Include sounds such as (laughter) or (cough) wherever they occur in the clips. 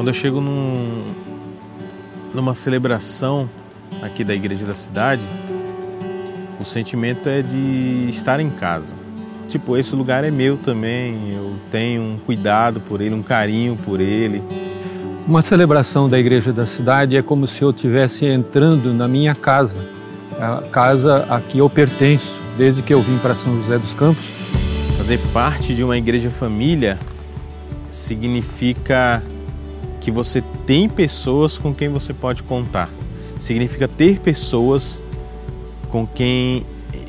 Quando eu chego num, numa celebração aqui da igreja da cidade, o sentimento é de estar em casa. Tipo, esse lugar é meu também, eu tenho um cuidado por ele, um carinho por ele. Uma celebração da igreja da cidade é como se eu estivesse entrando na minha casa, a casa a que eu pertenço desde que eu vim para São José dos Campos. Fazer parte de uma igreja família significa que você tem pessoas com quem você pode contar. Significa ter pessoas com quem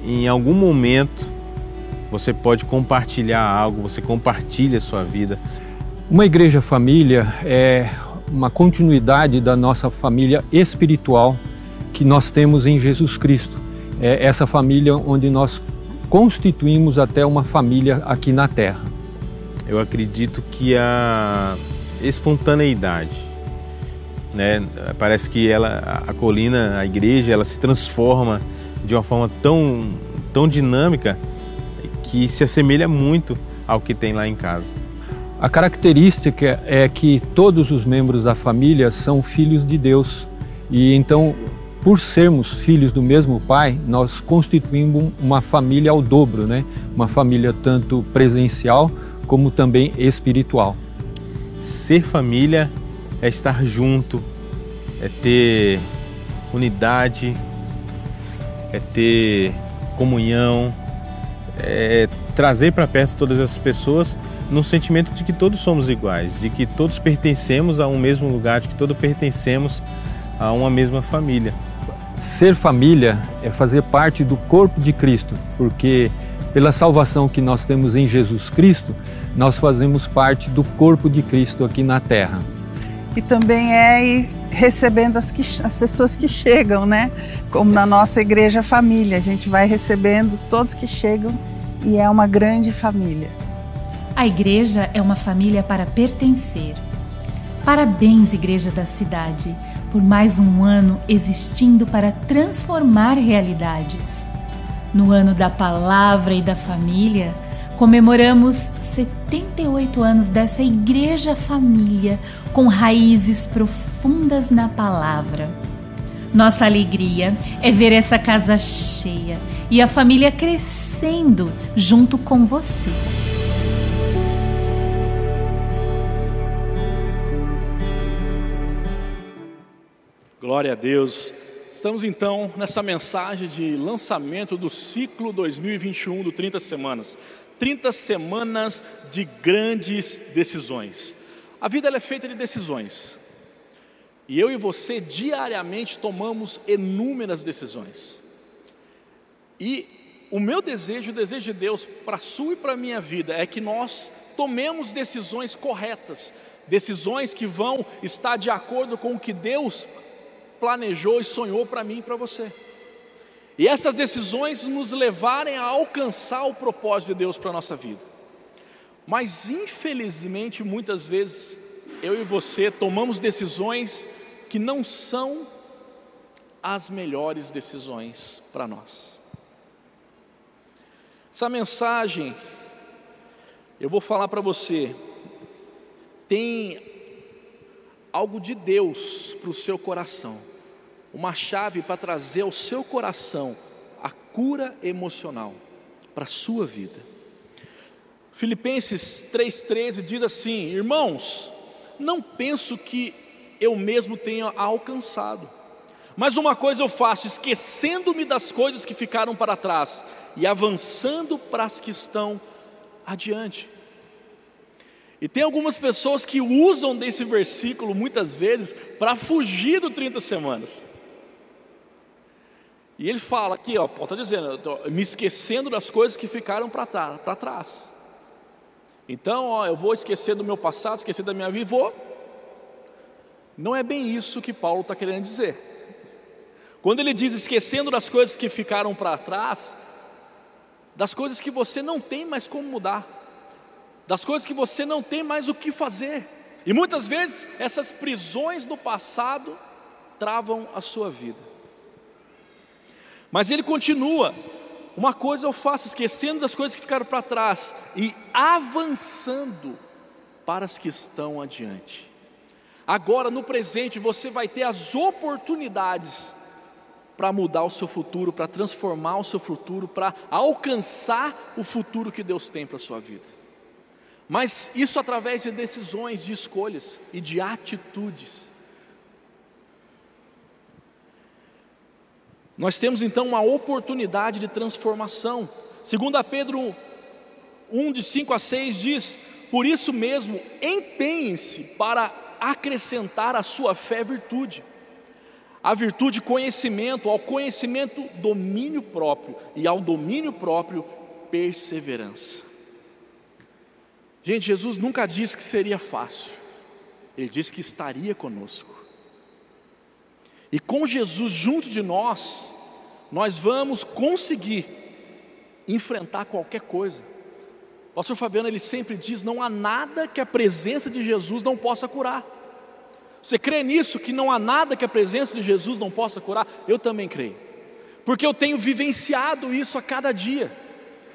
em algum momento você pode compartilhar algo, você compartilha a sua vida. Uma igreja família é uma continuidade da nossa família espiritual que nós temos em Jesus Cristo. É essa família onde nós constituímos até uma família aqui na Terra. Eu acredito que a espontaneidade, né? Parece que ela, a colina, a igreja, ela se transforma de uma forma tão, tão dinâmica que se assemelha muito ao que tem lá em casa. A característica é que todos os membros da família são filhos de Deus e então, por sermos filhos do mesmo pai, nós constituímos uma família ao dobro, né? Uma família tanto presencial como também espiritual. Ser família é estar junto, é ter unidade, é ter comunhão, é, trazer para perto todas essas pessoas no sentimento de que todos somos iguais, de que todos pertencemos a um mesmo lugar, de que todos pertencemos a uma mesma família. Ser família é fazer parte do corpo de Cristo, porque pela salvação que nós temos em Jesus Cristo, nós fazemos parte do corpo de Cristo aqui na terra. E também é ir recebendo as, que, as pessoas que chegam, né? Como na nossa igreja família, a gente vai recebendo todos que chegam e é uma grande família. A igreja é uma família para pertencer. Parabéns, Igreja da Cidade, por mais um ano existindo para transformar realidades. No ano da palavra e da família, comemoramos 78 anos dessa igreja família com raízes profundas na palavra. Nossa alegria é ver essa casa cheia e a família crescendo junto com você. Glória a Deus. Estamos então nessa mensagem de lançamento do ciclo 2021 do 30 Semanas. 30 semanas de grandes decisões. A vida é feita de decisões. E eu e você diariamente tomamos inúmeras decisões. E o meu desejo, o desejo de Deus para a sua e para a minha vida é que nós tomemos decisões corretas, decisões que vão estar de acordo com o que Deus planejou e sonhou para mim e para você. E essas decisões nos levarem a alcançar o propósito de Deus para a nossa vida. Mas infelizmente, muitas vezes, eu e você tomamos decisões que não são as melhores decisões para nós. Essa mensagem, eu vou falar para você, tem algo de Deus para o seu coração uma chave para trazer ao seu coração a cura emocional para a sua vida. Filipenses 3,13 diz assim: Irmãos, não penso que eu mesmo tenha alcançado, mas uma coisa eu faço, esquecendo-me das coisas que ficaram para trás e avançando para as que estão adiante. E tem algumas pessoas que usam desse versículo muitas vezes para fugir do 30 semanas. E ele fala aqui, ó, Paulo está dizendo, me esquecendo das coisas que ficaram para trás. Então, ó, eu vou esquecer do meu passado, esquecer da minha vida, vou. Não é bem isso que Paulo está querendo dizer. Quando ele diz esquecendo das coisas que ficaram para trás, das coisas que você não tem mais como mudar, das coisas que você não tem mais o que fazer. E muitas vezes essas prisões do passado travam a sua vida. Mas ele continua: uma coisa eu faço, esquecendo das coisas que ficaram para trás e avançando para as que estão adiante. Agora, no presente, você vai ter as oportunidades para mudar o seu futuro, para transformar o seu futuro, para alcançar o futuro que Deus tem para a sua vida. Mas isso através de decisões, de escolhas e de atitudes. Nós temos então uma oportunidade de transformação. Segundo Pedro 1 de 5 a 6 diz: "Por isso mesmo, empenhem-se para acrescentar à sua fé virtude, a virtude conhecimento, ao conhecimento domínio próprio e ao domínio próprio perseverança." Gente, Jesus nunca disse que seria fácil. Ele disse que estaria conosco. E com Jesus junto de nós, nós vamos conseguir enfrentar qualquer coisa. O pastor Fabiano ele sempre diz: não há nada que a presença de Jesus não possa curar. Você crê nisso, que não há nada que a presença de Jesus não possa curar? Eu também creio, porque eu tenho vivenciado isso a cada dia,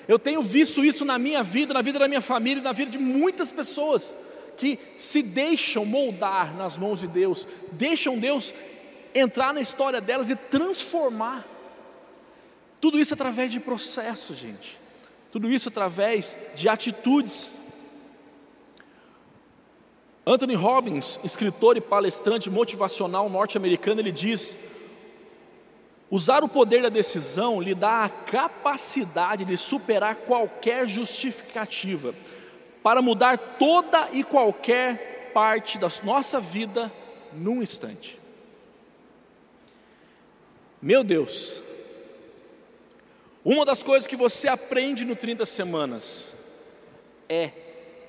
eu tenho visto isso na minha vida, na vida da minha família, na vida de muitas pessoas que se deixam moldar nas mãos de Deus, deixam Deus entrar na história delas e transformar. Tudo isso através de processos, gente. Tudo isso através de atitudes. Anthony Robbins, escritor e palestrante motivacional norte-americano, ele diz: Usar o poder da decisão lhe dá a capacidade de superar qualquer justificativa, para mudar toda e qualquer parte da nossa vida num instante. Meu Deus, uma das coisas que você aprende no 30 semanas é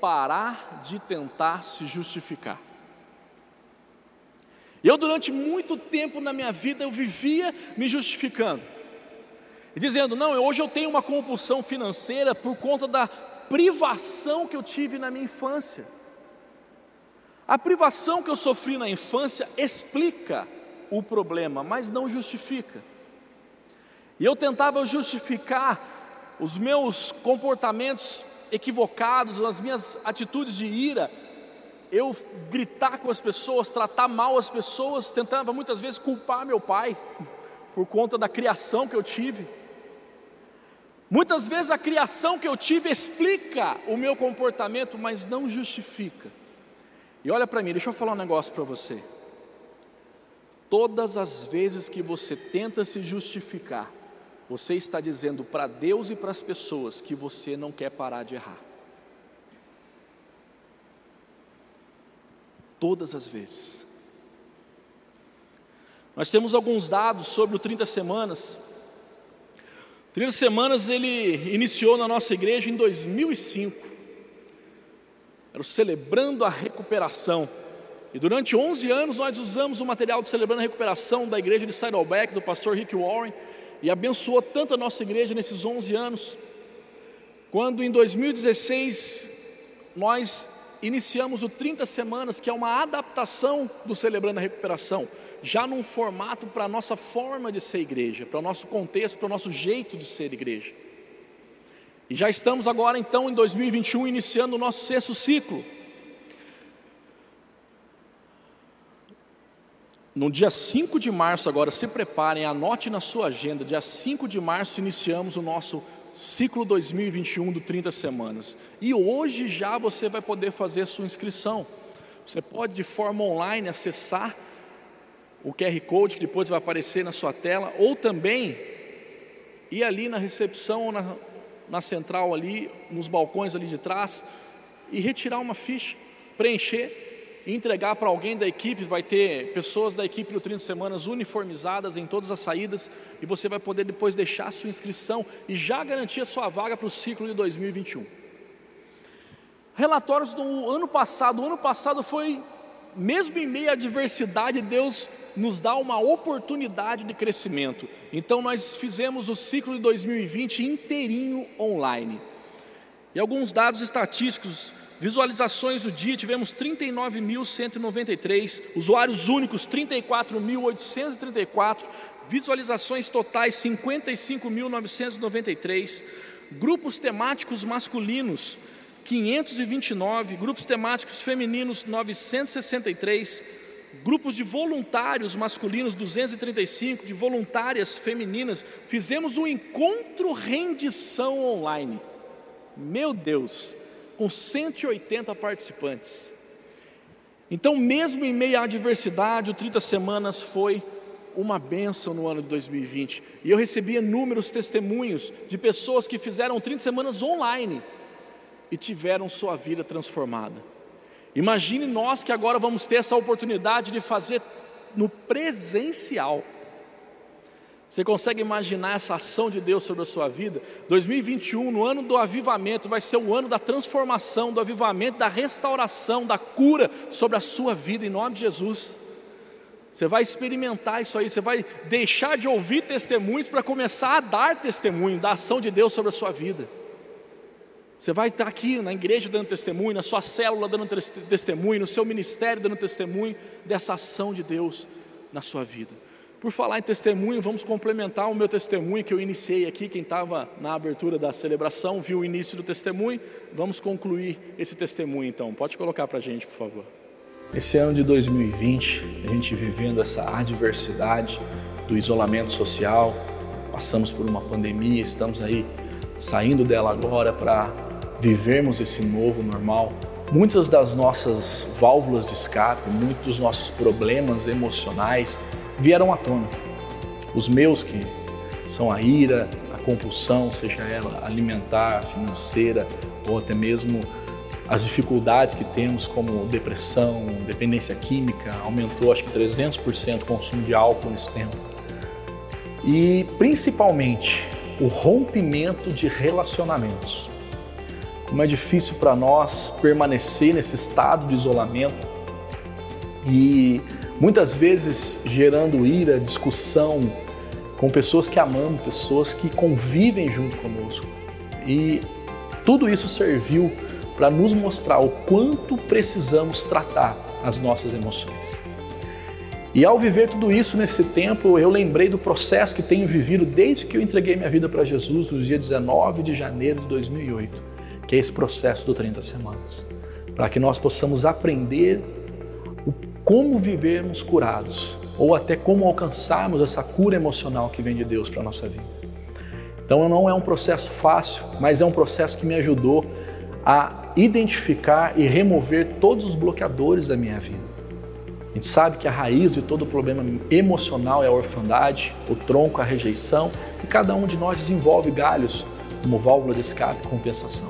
parar de tentar se justificar. Eu durante muito tempo na minha vida eu vivia me justificando. E dizendo: "Não, hoje eu tenho uma compulsão financeira por conta da privação que eu tive na minha infância". A privação que eu sofri na infância explica o problema, mas não justifica. E eu tentava justificar os meus comportamentos equivocados, as minhas atitudes de ira, eu gritar com as pessoas, tratar mal as pessoas, tentava muitas vezes culpar meu pai (laughs) por conta da criação que eu tive. Muitas vezes a criação que eu tive explica o meu comportamento, mas não justifica. E olha para mim, deixa eu falar um negócio para você. Todas as vezes que você tenta se justificar, você está dizendo para Deus e para as pessoas que você não quer parar de errar. Todas as vezes. Nós temos alguns dados sobre o 30 semanas. 30 semanas ele iniciou na nossa igreja em 2005. Era o celebrando a recuperação. E durante 11 anos nós usamos o material de Celebrando a Recuperação da igreja de Saddleback, do pastor Rick Warren, e abençoou tanto a nossa igreja nesses 11 anos. Quando em 2016 nós iniciamos o 30 Semanas, que é uma adaptação do Celebrando a Recuperação, já num formato para a nossa forma de ser igreja, para o nosso contexto, para o nosso jeito de ser igreja. E já estamos agora então em 2021 iniciando o nosso sexto ciclo. No dia 5 de março, agora se preparem, anote na sua agenda, dia 5 de março iniciamos o nosso ciclo 2021 do 30 semanas. E hoje já você vai poder fazer sua inscrição. Você pode de forma online acessar o QR Code que depois vai aparecer na sua tela, ou também ir ali na recepção ou na, na central ali, nos balcões ali de trás, e retirar uma ficha, preencher entregar para alguém da equipe, vai ter pessoas da equipe do 30 Semanas uniformizadas em todas as saídas, e você vai poder depois deixar a sua inscrição e já garantir a sua vaga para o ciclo de 2021. Relatórios do ano passado, o ano passado foi, mesmo em meio à adversidade, Deus nos dá uma oportunidade de crescimento. Então nós fizemos o ciclo de 2020 inteirinho online. E alguns dados estatísticos Visualizações do dia, tivemos 39.193, usuários únicos 34.834, visualizações totais 55.993, grupos temáticos masculinos 529, grupos temáticos femininos 963, grupos de voluntários masculinos, 235, de voluntárias femininas, fizemos um encontro rendição online. Meu Deus, com 180 participantes. Então, mesmo em meio à adversidade, o 30 Semanas foi uma bênção no ano de 2020. E eu recebi inúmeros testemunhos de pessoas que fizeram 30 semanas online e tiveram sua vida transformada. Imagine nós que agora vamos ter essa oportunidade de fazer no presencial. Você consegue imaginar essa ação de Deus sobre a sua vida? 2021, no ano do avivamento, vai ser o ano da transformação, do avivamento, da restauração, da cura sobre a sua vida, em nome de Jesus. Você vai experimentar isso aí, você vai deixar de ouvir testemunhos para começar a dar testemunho da ação de Deus sobre a sua vida. Você vai estar aqui na igreja dando testemunho, na sua célula dando testemunho, no seu ministério dando testemunho dessa ação de Deus na sua vida. Por falar em testemunho, vamos complementar o meu testemunho que eu iniciei aqui. Quem estava na abertura da celebração viu o início do testemunho. Vamos concluir esse testemunho então. Pode colocar para a gente, por favor. Esse ano de 2020, a gente vivendo essa adversidade do isolamento social, passamos por uma pandemia, estamos aí saindo dela agora para vivermos esse novo normal. Muitas das nossas válvulas de escape, muitos dos nossos problemas emocionais vieram à tona. Os meus que são a ira, a compulsão, seja ela alimentar, financeira ou até mesmo as dificuldades que temos, como depressão, dependência química, aumentou acho que 300% o consumo de álcool nesse tempo. E principalmente o rompimento de relacionamentos. Como é difícil para nós permanecer nesse estado de isolamento e muitas vezes gerando ira, discussão com pessoas que amamos, pessoas que convivem junto conosco. E tudo isso serviu para nos mostrar o quanto precisamos tratar as nossas emoções. E ao viver tudo isso nesse tempo, eu lembrei do processo que tenho vivido desde que eu entreguei minha vida para Jesus no dia 19 de janeiro de 2008, que é esse processo do 30 semanas, para que nós possamos aprender como vivermos curados ou até como alcançarmos essa cura emocional que vem de Deus para a nossa vida. Então não é um processo fácil, mas é um processo que me ajudou a identificar e remover todos os bloqueadores da minha vida. A gente sabe que a raiz de todo problema emocional é a orfandade, o tronco, a rejeição, e cada um de nós desenvolve galhos como válvula de escape e compensação.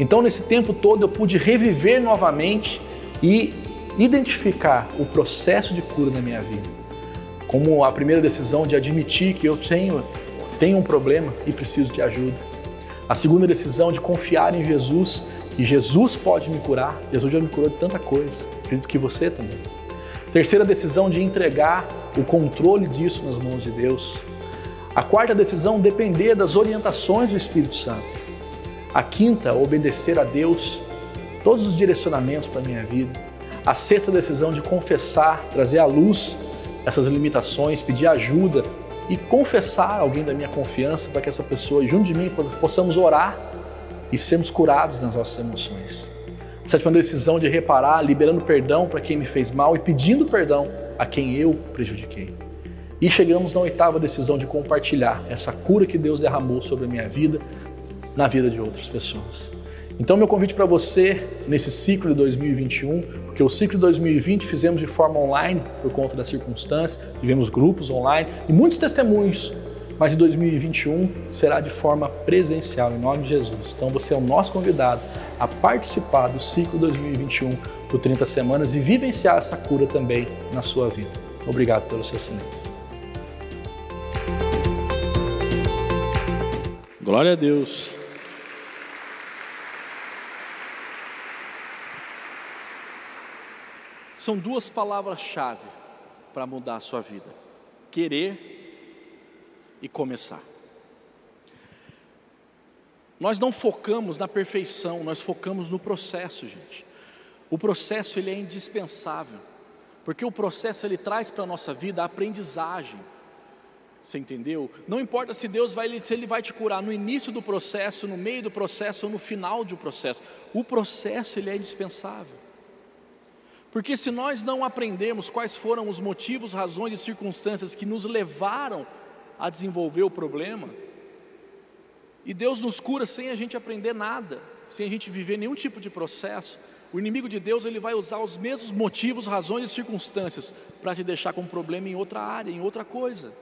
Então, nesse tempo todo, eu pude reviver novamente e identificar o processo de cura da minha vida. Como a primeira decisão de admitir que eu tenho, tenho um problema e preciso de ajuda. A segunda decisão de confiar em Jesus e Jesus pode me curar. Jesus já me curou de tanta coisa. Acredito que você também. Terceira decisão de entregar o controle disso nas mãos de Deus. A quarta decisão, depender das orientações do Espírito Santo. A quinta, obedecer a Deus, todos os direcionamentos para a minha vida. A sexta decisão de confessar, trazer à luz essas limitações, pedir ajuda e confessar alguém da minha confiança para que essa pessoa, junto de mim, possamos orar e sermos curados nas nossas emoções. Sétima decisão de reparar, liberando perdão para quem me fez mal e pedindo perdão a quem eu prejudiquei. E chegamos na oitava decisão de compartilhar essa cura que Deus derramou sobre a minha vida, na vida de outras pessoas. Então, meu convite para você nesse ciclo de 2021, porque o ciclo de 2020 fizemos de forma online por conta das circunstâncias, tivemos grupos online e muitos testemunhos mas em 2021 será de forma presencial, em nome de Jesus. Então você é o nosso convidado a participar do ciclo 2021 por 30 semanas e vivenciar essa cura também na sua vida. Obrigado pelo seu silêncio. Glória a Deus. São duas palavras-chave para mudar a sua vida: querer e começar. Nós não focamos na perfeição, nós focamos no processo, gente. O processo ele é indispensável, porque o processo ele traz para a nossa vida a aprendizagem. Você entendeu? Não importa se Deus vai, se ele vai te curar no início do processo, no meio do processo ou no final do processo. O processo ele é indispensável. Porque se nós não aprendermos quais foram os motivos, razões e circunstâncias que nos levaram a desenvolver o problema, e Deus nos cura sem a gente aprender nada, sem a gente viver nenhum tipo de processo, o inimigo de Deus ele vai usar os mesmos motivos, razões e circunstâncias para te deixar com problema em outra área, em outra coisa.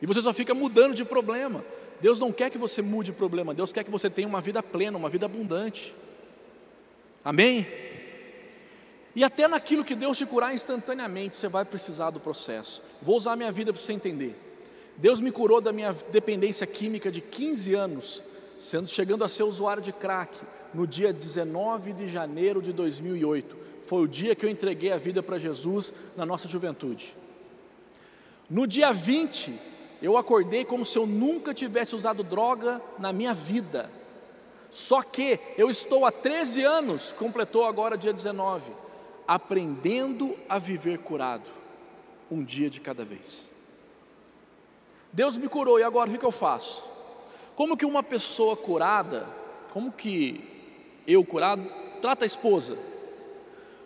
E você só fica mudando de problema. Deus não quer que você mude de problema, Deus quer que você tenha uma vida plena, uma vida abundante. Amém? E até naquilo que Deus te curar instantaneamente, você vai precisar do processo. Vou usar minha vida para você entender. Deus me curou da minha dependência química de 15 anos, sendo chegando a ser usuário de crack, no dia 19 de janeiro de 2008. Foi o dia que eu entreguei a vida para Jesus na nossa juventude. No dia 20, eu acordei como se eu nunca tivesse usado droga na minha vida. Só que eu estou há 13 anos, completou agora dia 19 aprendendo a viver curado, um dia de cada vez. Deus me curou e agora o que eu faço? Como que uma pessoa curada, como que eu curado trata a esposa?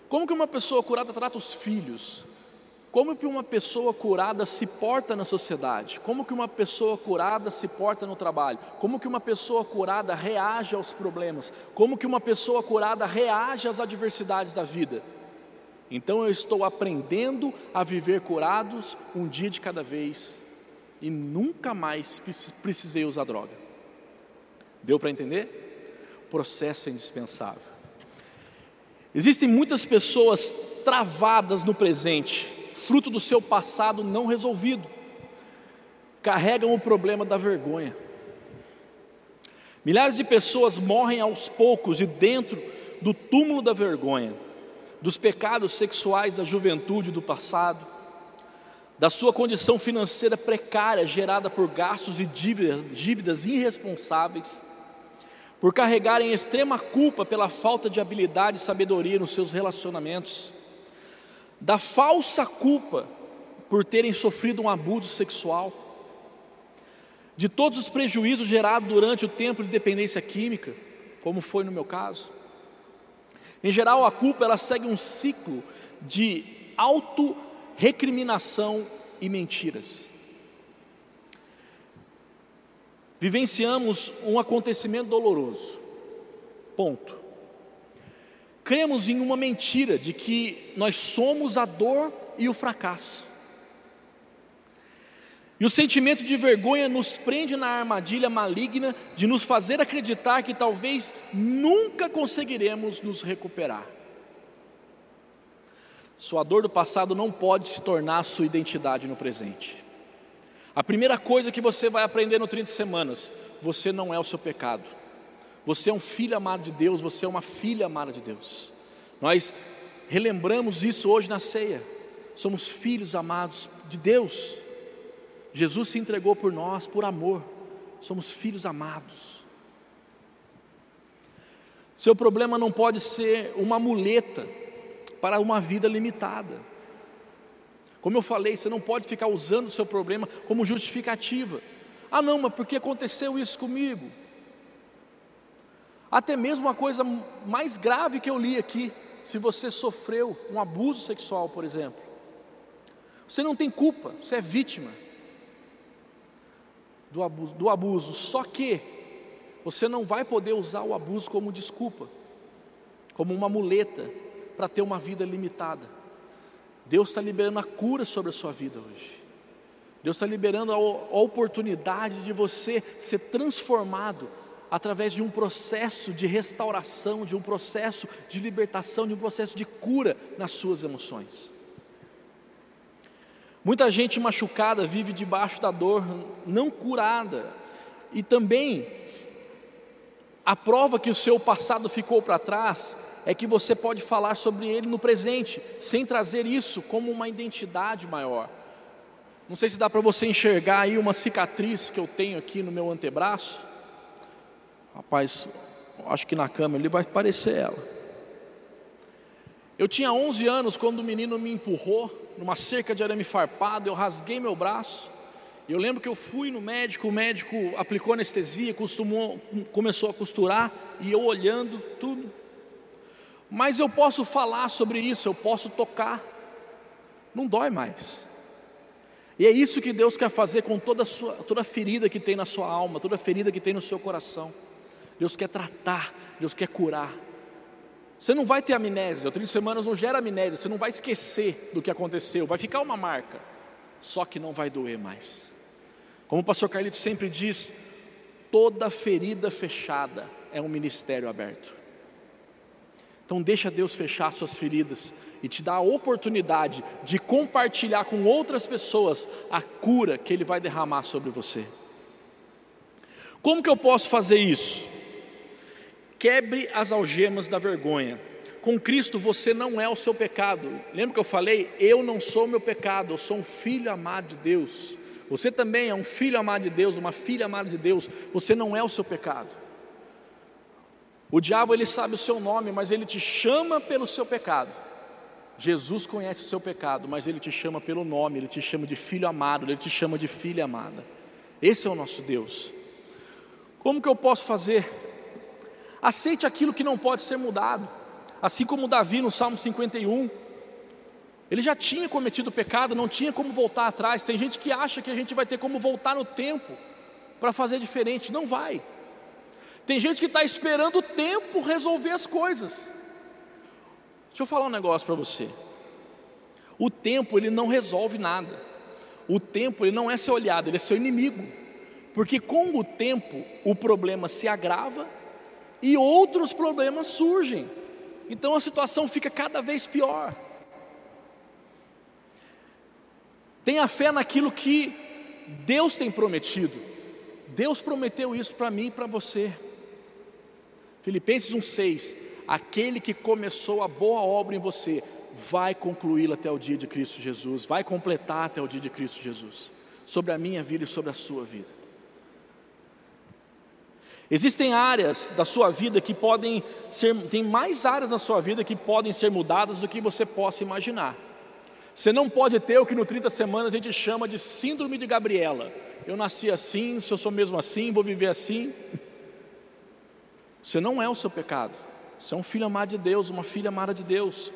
Como que uma pessoa curada trata os filhos? Como que uma pessoa curada se porta na sociedade? Como que uma pessoa curada se porta no trabalho? Como que uma pessoa curada reage aos problemas? Como que uma pessoa curada reage às adversidades da vida? Então eu estou aprendendo a viver curados um dia de cada vez e nunca mais precisei usar droga. Deu para entender? O processo é indispensável. Existem muitas pessoas travadas no presente, fruto do seu passado não resolvido. Carregam o problema da vergonha. Milhares de pessoas morrem aos poucos e dentro do túmulo da vergonha dos pecados sexuais da juventude do passado, da sua condição financeira precária gerada por gastos e dívidas, dívidas irresponsáveis, por carregarem extrema culpa pela falta de habilidade e sabedoria nos seus relacionamentos, da falsa culpa por terem sofrido um abuso sexual, de todos os prejuízos gerados durante o tempo de dependência química, como foi no meu caso, em geral, a culpa ela segue um ciclo de auto-recriminação e mentiras. Vivenciamos um acontecimento doloroso. Ponto. Cremos em uma mentira de que nós somos a dor e o fracasso. E o sentimento de vergonha nos prende na armadilha maligna de nos fazer acreditar que talvez nunca conseguiremos nos recuperar. Sua dor do passado não pode se tornar sua identidade no presente. A primeira coisa que você vai aprender no 30 semanas: você não é o seu pecado. Você é um filho amado de Deus, você é uma filha amada de Deus. Nós relembramos isso hoje na ceia. Somos filhos amados de Deus. Jesus se entregou por nós, por amor, somos filhos amados. Seu problema não pode ser uma muleta para uma vida limitada. Como eu falei, você não pode ficar usando o seu problema como justificativa. Ah, não, mas por que aconteceu isso comigo? Até mesmo uma coisa mais grave que eu li aqui, se você sofreu um abuso sexual, por exemplo, você não tem culpa, você é vítima do abuso, do abuso. Só que você não vai poder usar o abuso como desculpa, como uma muleta para ter uma vida limitada. Deus está liberando a cura sobre a sua vida hoje. Deus está liberando a, a oportunidade de você ser transformado através de um processo de restauração, de um processo de libertação, de um processo de cura nas suas emoções. Muita gente machucada vive debaixo da dor não curada. E também a prova que o seu passado ficou para trás é que você pode falar sobre ele no presente, sem trazer isso como uma identidade maior. Não sei se dá para você enxergar aí uma cicatriz que eu tenho aqui no meu antebraço. Rapaz, acho que na câmera ele vai parecer ela. Eu tinha 11 anos quando o menino me empurrou numa cerca de arame farpado, eu rasguei meu braço. E eu lembro que eu fui no médico, o médico aplicou anestesia, costumou, começou a costurar e eu olhando tudo. Mas eu posso falar sobre isso, eu posso tocar, não dói mais. E é isso que Deus quer fazer com toda a, sua, toda a ferida que tem na sua alma, toda a ferida que tem no seu coração. Deus quer tratar, Deus quer curar. Você não vai ter amnésia, o 30 semanas não gera amnésia, você não vai esquecer do que aconteceu, vai ficar uma marca, só que não vai doer mais. Como o pastor Carlito sempre diz, toda ferida fechada é um ministério aberto. Então deixa Deus fechar suas feridas e te dar a oportunidade de compartilhar com outras pessoas a cura que Ele vai derramar sobre você. Como que eu posso fazer isso? Quebre as algemas da vergonha. Com Cristo você não é o seu pecado. Lembra que eu falei? Eu não sou o meu pecado, eu sou um filho amado de Deus. Você também é um filho amado de Deus, uma filha amada de Deus. Você não é o seu pecado. O diabo ele sabe o seu nome, mas ele te chama pelo seu pecado. Jesus conhece o seu pecado, mas ele te chama pelo nome, ele te chama de filho amado, ele te chama de filha amada. Esse é o nosso Deus. Como que eu posso fazer? Aceite aquilo que não pode ser mudado. Assim como Davi no Salmo 51, ele já tinha cometido pecado, não tinha como voltar atrás. Tem gente que acha que a gente vai ter como voltar no tempo para fazer diferente. Não vai. Tem gente que está esperando o tempo resolver as coisas. Deixa eu falar um negócio para você. O tempo ele não resolve nada. O tempo ele não é seu aliado, ele é seu inimigo. Porque com o tempo o problema se agrava e outros problemas surgem. Então a situação fica cada vez pior. Tenha fé naquilo que Deus tem prometido. Deus prometeu isso para mim e para você. Filipenses 1,6: Aquele que começou a boa obra em você, vai concluí-la até o dia de Cristo Jesus, vai completar até o dia de Cristo Jesus, sobre a minha vida e sobre a sua vida. Existem áreas da sua vida que podem ser, tem mais áreas na sua vida que podem ser mudadas do que você possa imaginar. Você não pode ter o que no 30 semanas a gente chama de síndrome de Gabriela. Eu nasci assim, se eu sou mesmo assim, vou viver assim. Você não é o seu pecado. Você é um filho amado de Deus, uma filha amada de Deus.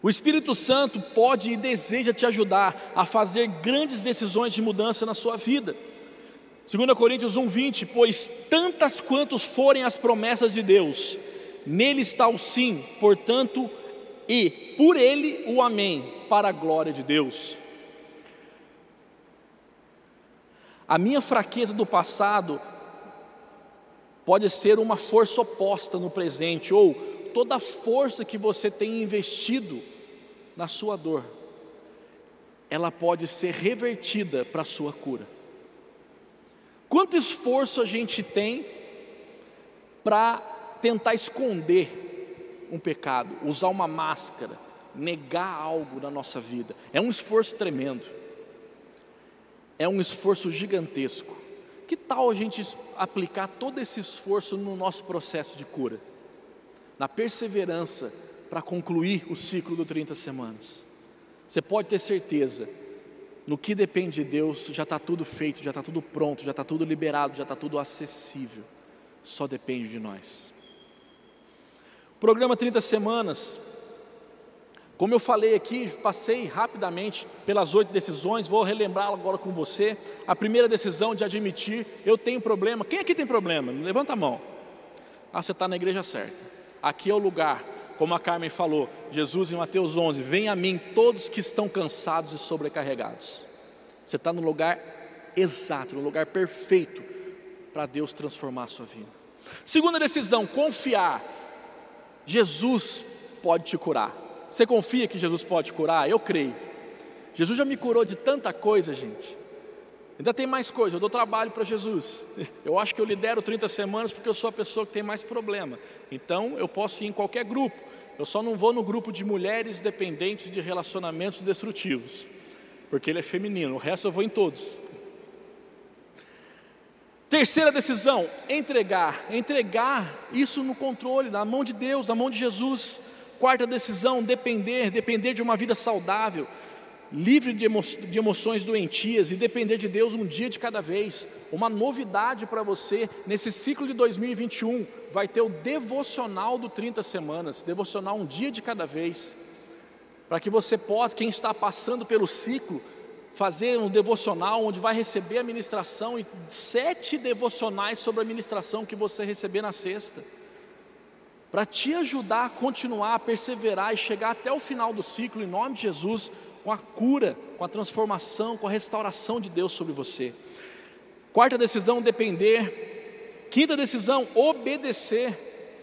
O Espírito Santo pode e deseja te ajudar a fazer grandes decisões de mudança na sua vida. 2 Coríntios 1:20, pois tantas quantos forem as promessas de Deus, nele está o sim, portanto, e por ele o amém, para a glória de Deus. A minha fraqueza do passado pode ser uma força oposta no presente, ou toda a força que você tem investido na sua dor, ela pode ser revertida para a sua cura. Quanto esforço a gente tem para tentar esconder um pecado, usar uma máscara, negar algo na nossa vida? É um esforço tremendo, é um esforço gigantesco. Que tal a gente aplicar todo esse esforço no nosso processo de cura? Na perseverança para concluir o ciclo do 30 semanas. Você pode ter certeza, no que depende de Deus, já está tudo feito, já está tudo pronto, já está tudo liberado, já está tudo acessível. Só depende de nós. Programa 30 semanas como eu falei aqui, passei rapidamente pelas oito decisões, vou relembrar agora com você. A primeira decisão de admitir, eu tenho problema. Quem aqui tem problema? Levanta a mão. Ah, você está na igreja certa. Aqui é o lugar, como a Carmen falou, Jesus em Mateus 11: Vem a mim todos que estão cansados e sobrecarregados. Você está no lugar exato, no lugar perfeito para Deus transformar a sua vida. Segunda decisão, confiar. Jesus pode te curar. Você confia que Jesus pode curar? Eu creio. Jesus já me curou de tanta coisa, gente. Ainda tem mais coisa, eu dou trabalho para Jesus. (laughs) Eu acho que eu lidero 30 semanas porque eu sou a pessoa que tem mais problema. Então eu posso ir em qualquer grupo. Eu só não vou no grupo de mulheres dependentes de relacionamentos destrutivos, porque ele é feminino. O resto eu vou em todos. Terceira decisão: entregar. Entregar isso no controle, na mão de Deus, na mão de Jesus. Quarta decisão, depender, depender de uma vida saudável. Livre de, emo de emoções doentias e depender de Deus um dia de cada vez. Uma novidade para você nesse ciclo de 2021 vai ter o devocional do 30 semanas, devocional um dia de cada vez, para que você possa, quem está passando pelo ciclo, fazer um devocional onde vai receber a ministração e sete devocionais sobre a ministração que você receber na sexta. Para te ajudar a continuar, a perseverar e chegar até o final do ciclo, em nome de Jesus, com a cura, com a transformação, com a restauração de Deus sobre você. Quarta decisão, depender. Quinta decisão, obedecer.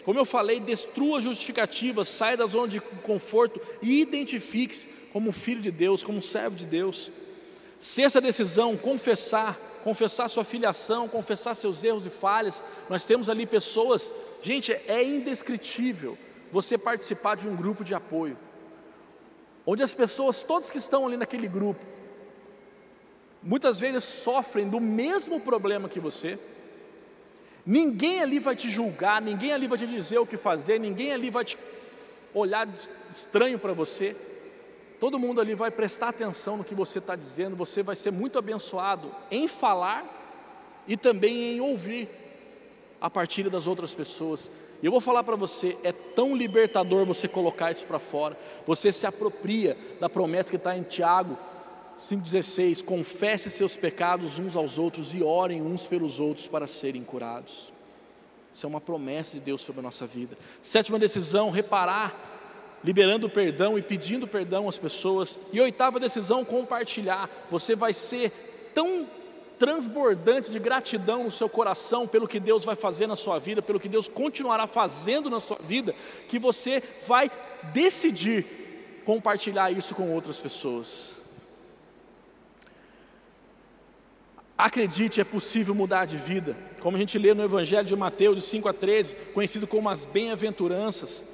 Como eu falei, destrua justificativas, saia da zona de conforto e identifique-se como filho de Deus, como servo de Deus. Sexta decisão, confessar, confessar sua filiação, confessar seus erros e falhas. Nós temos ali pessoas Gente, é indescritível você participar de um grupo de apoio, onde as pessoas, todos que estão ali naquele grupo, muitas vezes sofrem do mesmo problema que você. Ninguém ali vai te julgar, ninguém ali vai te dizer o que fazer, ninguém ali vai te olhar estranho para você. Todo mundo ali vai prestar atenção no que você está dizendo, você vai ser muito abençoado em falar e também em ouvir a partir das outras pessoas. E eu vou falar para você, é tão libertador você colocar isso para fora. Você se apropria da promessa que está em Tiago 5,16: confesse seus pecados uns aos outros e orem uns pelos outros para serem curados. Isso é uma promessa de Deus sobre a nossa vida. Sétima decisão: reparar, liberando perdão e pedindo perdão às pessoas. E oitava decisão: compartilhar. Você vai ser tão transbordante de gratidão no seu coração pelo que Deus vai fazer na sua vida, pelo que Deus continuará fazendo na sua vida, que você vai decidir compartilhar isso com outras pessoas. Acredite, é possível mudar de vida, como a gente lê no Evangelho de Mateus, de 5 a 13, conhecido como as bem-aventuranças.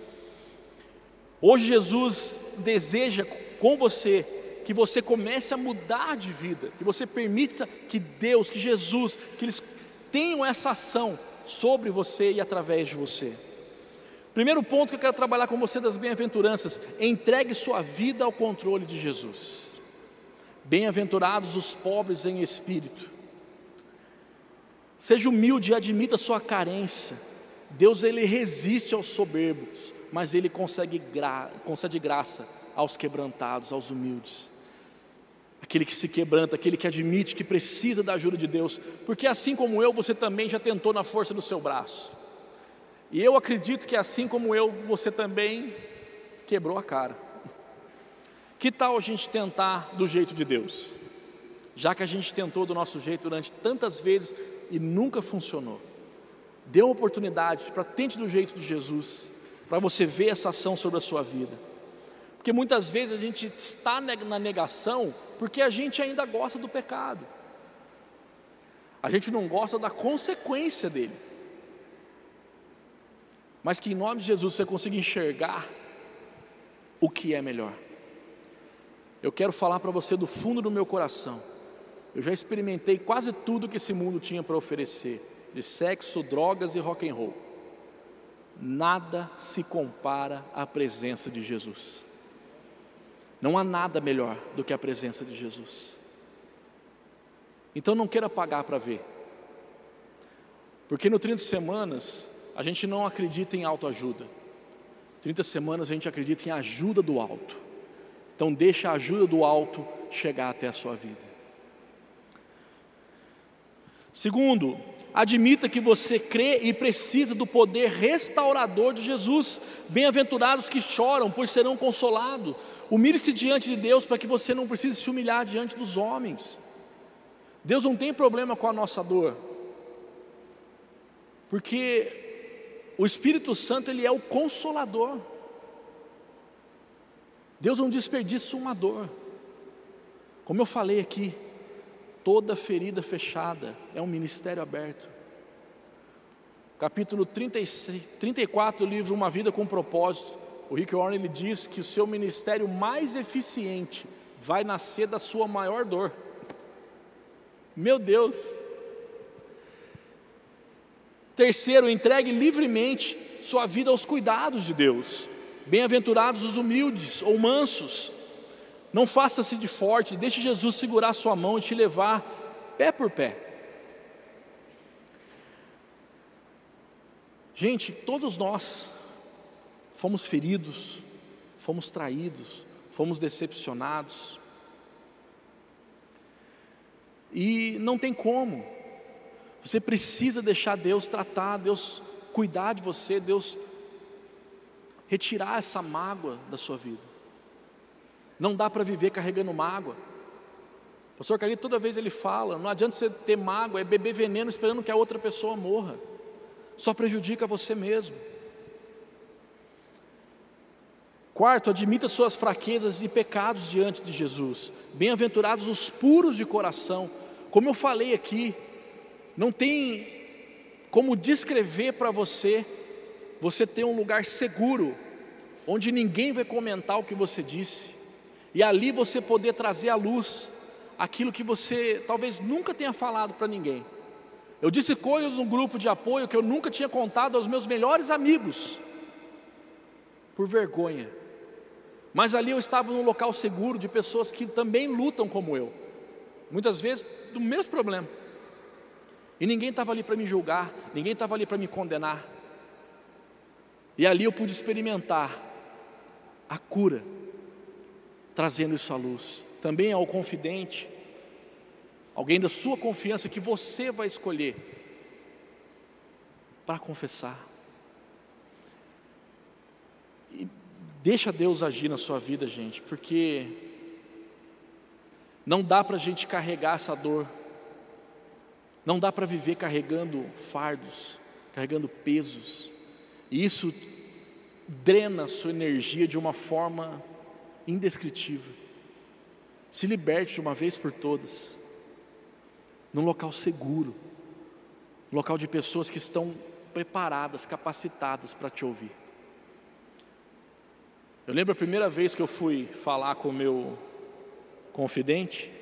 Hoje Jesus deseja com você que você comece a mudar de vida, que você permita que Deus, que Jesus, que eles tenham essa ação sobre você e através de você. Primeiro ponto que eu quero trabalhar com você das bem-aventuranças: entregue sua vida ao controle de Jesus. Bem-aventurados os pobres em espírito. Seja humilde e admita sua carência. Deus ele resiste aos soberbos, mas ele consegue gra concede graça aos quebrantados, aos humildes aquele que se quebranta, aquele que admite que precisa da ajuda de Deus, porque assim como eu, você também já tentou na força do seu braço. E eu acredito que assim como eu, você também quebrou a cara. Que tal a gente tentar do jeito de Deus? Já que a gente tentou do nosso jeito durante tantas vezes e nunca funcionou. Dê uma oportunidade para tente do jeito de Jesus, para você ver essa ação sobre a sua vida. Porque muitas vezes a gente está na negação porque a gente ainda gosta do pecado. A gente não gosta da consequência dele. Mas que em nome de Jesus você consiga enxergar o que é melhor. Eu quero falar para você do fundo do meu coração. Eu já experimentei quase tudo que esse mundo tinha para oferecer, de sexo, drogas e rock and roll. Nada se compara à presença de Jesus. Não há nada melhor do que a presença de Jesus. Então não queira pagar para ver. Porque no 30 semanas a gente não acredita em autoajuda. 30 semanas a gente acredita em ajuda do alto. Então deixa a ajuda do alto chegar até a sua vida. Segundo, admita que você crê e precisa do poder restaurador de Jesus. Bem-aventurados que choram, pois serão consolados. Humilhe-se diante de Deus para que você não precise se humilhar diante dos homens. Deus não tem problema com a nossa dor, porque o Espírito Santo ele é o consolador. Deus não desperdiça uma dor. Como eu falei aqui, toda ferida fechada é um ministério aberto. Capítulo 36, 34 do livro Uma Vida com Propósito o Rick Warren ele diz que o seu ministério mais eficiente vai nascer da sua maior dor. Meu Deus! Terceiro, entregue livremente sua vida aos cuidados de Deus. Bem-aventurados os humildes ou mansos. Não faça-se de forte, deixe Jesus segurar sua mão e te levar pé por pé. Gente, todos nós fomos feridos, fomos traídos, fomos decepcionados. E não tem como. Você precisa deixar Deus tratar, Deus cuidar de você, Deus retirar essa mágoa da sua vida. Não dá para viver carregando mágoa. O pastor Carlito, toda vez ele fala: não adianta você ter mágoa, é beber veneno esperando que a outra pessoa morra. Só prejudica você mesmo. Quarto, admita suas fraquezas e pecados diante de Jesus. Bem-aventurados os puros de coração. Como eu falei aqui, não tem como descrever para você, você ter um lugar seguro, onde ninguém vai comentar o que você disse, e ali você poder trazer à luz aquilo que você talvez nunca tenha falado para ninguém. Eu disse coisas no grupo de apoio que eu nunca tinha contado aos meus melhores amigos, por vergonha. Mas ali eu estava num local seguro de pessoas que também lutam como eu, muitas vezes do mesmo problema. E ninguém estava ali para me julgar, ninguém estava ali para me condenar. E ali eu pude experimentar a cura, trazendo isso à luz. Também ao confidente, alguém da sua confiança que você vai escolher para confessar. E deixa Deus agir na sua vida, gente, porque não dá para a gente carregar essa dor não dá para viver carregando fardos, carregando pesos. E isso drena a sua energia de uma forma indescritível. Se liberte de uma vez por todas, num local seguro, num local de pessoas que estão preparadas, capacitadas para te ouvir. Eu lembro a primeira vez que eu fui falar com o meu confidente,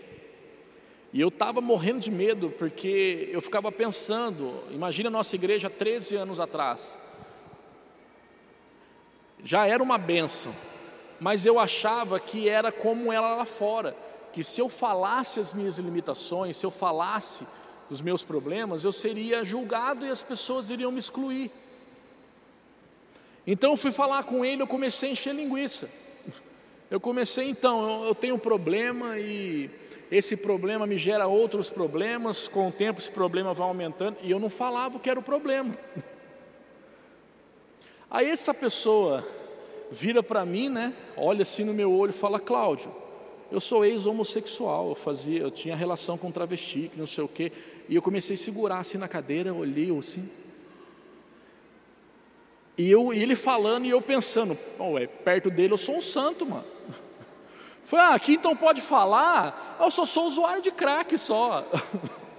e eu estava morrendo de medo, porque eu ficava pensando, imagina a nossa igreja 13 anos atrás. Já era uma benção, mas eu achava que era como ela lá fora, que se eu falasse as minhas limitações, se eu falasse dos meus problemas, eu seria julgado e as pessoas iriam me excluir. Então eu fui falar com ele, eu comecei a encher linguiça. Eu comecei então, eu, eu tenho um problema e esse problema me gera outros problemas, com o tempo esse problema vai aumentando, e eu não falava o que era o problema. Aí essa pessoa vira para mim, né, olha assim no meu olho e fala: Cláudio, eu sou ex-homossexual, eu fazia, eu tinha relação com travesti, não sei o quê, e eu comecei a segurar assim na cadeira, olhei assim. E, eu, e ele falando e eu pensando, oh, é, perto dele eu sou um santo, mano. (laughs) Foi, ah, aqui então pode falar, eu só sou usuário de crack só.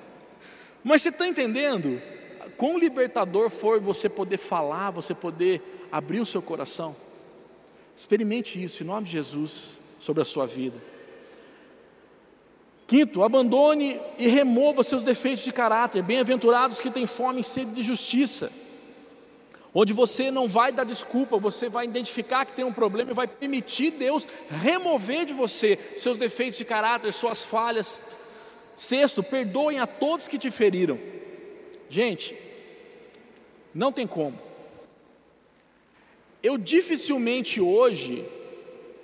(laughs) Mas você está entendendo? Quão libertador for você poder falar, você poder abrir o seu coração. Experimente isso em nome de Jesus sobre a sua vida. Quinto, abandone e remova seus defeitos de caráter. Bem-aventurados que têm fome e sede de justiça onde você não vai dar desculpa, você vai identificar que tem um problema e vai permitir Deus remover de você seus defeitos de caráter, suas falhas. Sexto, perdoem a todos que te feriram. Gente, não tem como. Eu dificilmente hoje,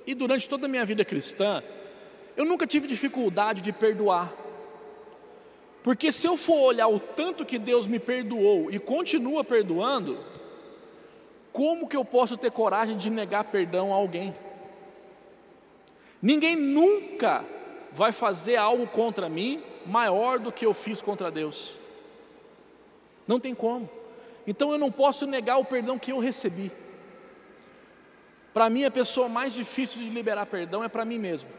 e durante toda a minha vida cristã, eu nunca tive dificuldade de perdoar. Porque se eu for olhar o tanto que Deus me perdoou e continua perdoando, como que eu posso ter coragem de negar perdão a alguém? Ninguém nunca vai fazer algo contra mim maior do que eu fiz contra Deus. Não tem como. Então eu não posso negar o perdão que eu recebi. Para mim, a pessoa mais difícil de liberar perdão é para mim mesmo.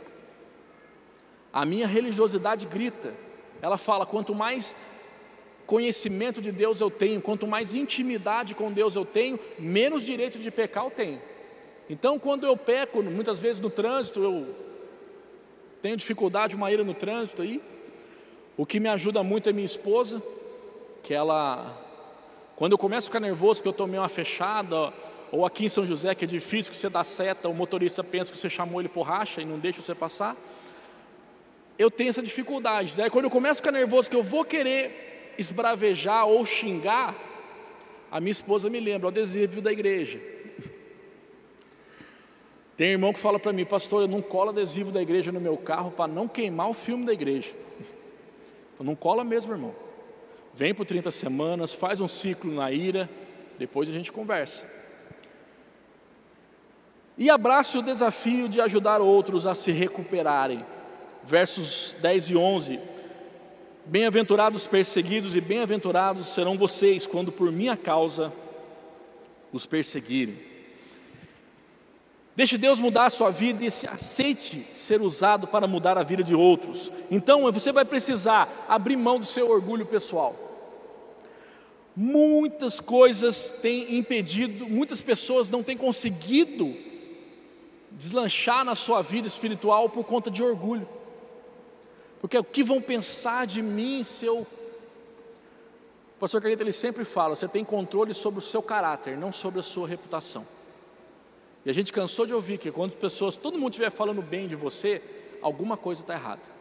A minha religiosidade grita. Ela fala: quanto mais conhecimento de Deus eu tenho, quanto mais intimidade com Deus eu tenho, menos direito de pecar eu tenho. Então, quando eu peco, muitas vezes no trânsito, eu tenho dificuldade, uma ira no trânsito aí, o que me ajuda muito é minha esposa, que ela, quando eu começo a ficar nervoso, que eu tomei uma fechada, ou aqui em São José, que é difícil que você dá seta, o motorista pensa que você chamou ele por racha e não deixa você passar. Eu tenho essa dificuldade. Daí quando eu começo a ficar nervoso que eu vou querer esbravejar ou xingar, a minha esposa me lembra o adesivo da igreja. (laughs) Tem irmão que fala para mim, pastor, eu não colo adesivo da igreja no meu carro para não queimar o filme da igreja. (laughs) Eu não cola mesmo, irmão. Vem por 30 semanas, faz um ciclo na ira, depois a gente conversa. E abrace o desafio de ajudar outros a se recuperarem. Versos 10 e 11. Bem-aventurados perseguidos e bem-aventurados serão vocês quando por minha causa os perseguirem. Deixe Deus mudar a sua vida e aceite ser usado para mudar a vida de outros. Então você vai precisar abrir mão do seu orgulho pessoal. Muitas coisas têm impedido, muitas pessoas não têm conseguido deslanchar na sua vida espiritual por conta de orgulho. Porque o que vão pensar de mim se eu. O pastor Carita ele sempre fala: você tem controle sobre o seu caráter, não sobre a sua reputação. E a gente cansou de ouvir que quando pessoas, todo mundo estiver falando bem de você, alguma coisa está errada.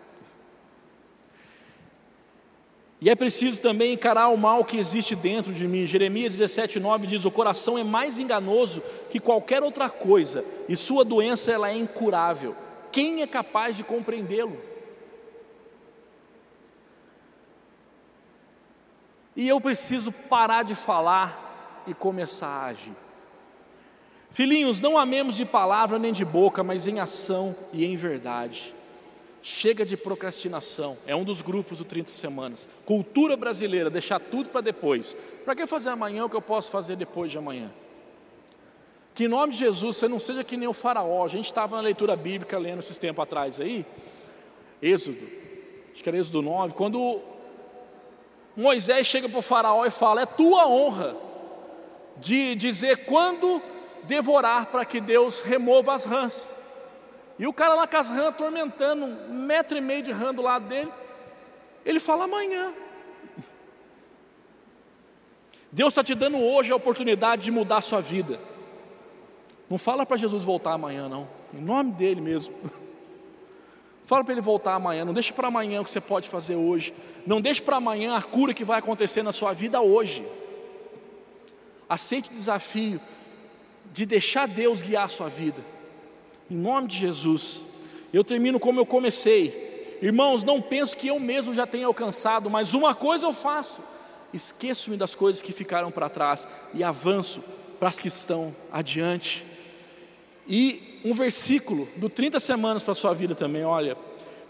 E é preciso também encarar o mal que existe dentro de mim. Jeremias 17:9 diz: "O coração é mais enganoso que qualquer outra coisa, e sua doença ela é incurável. Quem é capaz de compreendê-lo?" E eu preciso parar de falar e começar a agir. Filhinhos, não amemos de palavra nem de boca, mas em ação e em verdade. Chega de procrastinação, é um dos grupos do 30 Semanas. Cultura brasileira, deixar tudo para depois. Para que fazer amanhã o que eu posso fazer depois de amanhã? Que em nome de Jesus você não seja que nem o faraó. A gente estava na leitura bíblica lendo esses tempos atrás aí, Êxodo, acho que era Êxodo 9, quando Moisés chega para o faraó e fala: É tua honra de dizer quando devorar para que Deus remova as rãs. E o cara lá com as rãs atormentando, um metro e meio de rã do lado dele, ele fala amanhã. Deus está te dando hoje a oportunidade de mudar a sua vida. Não fala para Jesus voltar amanhã, não. Em nome dele mesmo. (laughs) Fala para ele voltar amanhã. Não deixe para amanhã o que você pode fazer hoje. Não deixe para amanhã a cura que vai acontecer na sua vida hoje. Aceite o desafio de deixar Deus guiar a sua vida. Em nome de Jesus. Eu termino como eu comecei. Irmãos, não penso que eu mesmo já tenha alcançado, mas uma coisa eu faço: esqueço-me das coisas que ficaram para trás e avanço para as que estão adiante. E um versículo do 30 semanas para a sua vida também, olha,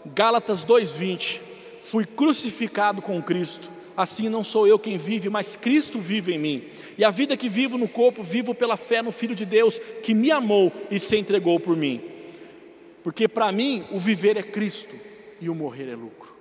Gálatas 2:20. Fui crucificado com Cristo assim não sou eu quem vive, mas Cristo vive em mim. E a vida que vivo no corpo, vivo pela fé no Filho de Deus, que me amou e se entregou por mim. Porque para mim, o viver é Cristo e o morrer é lucro.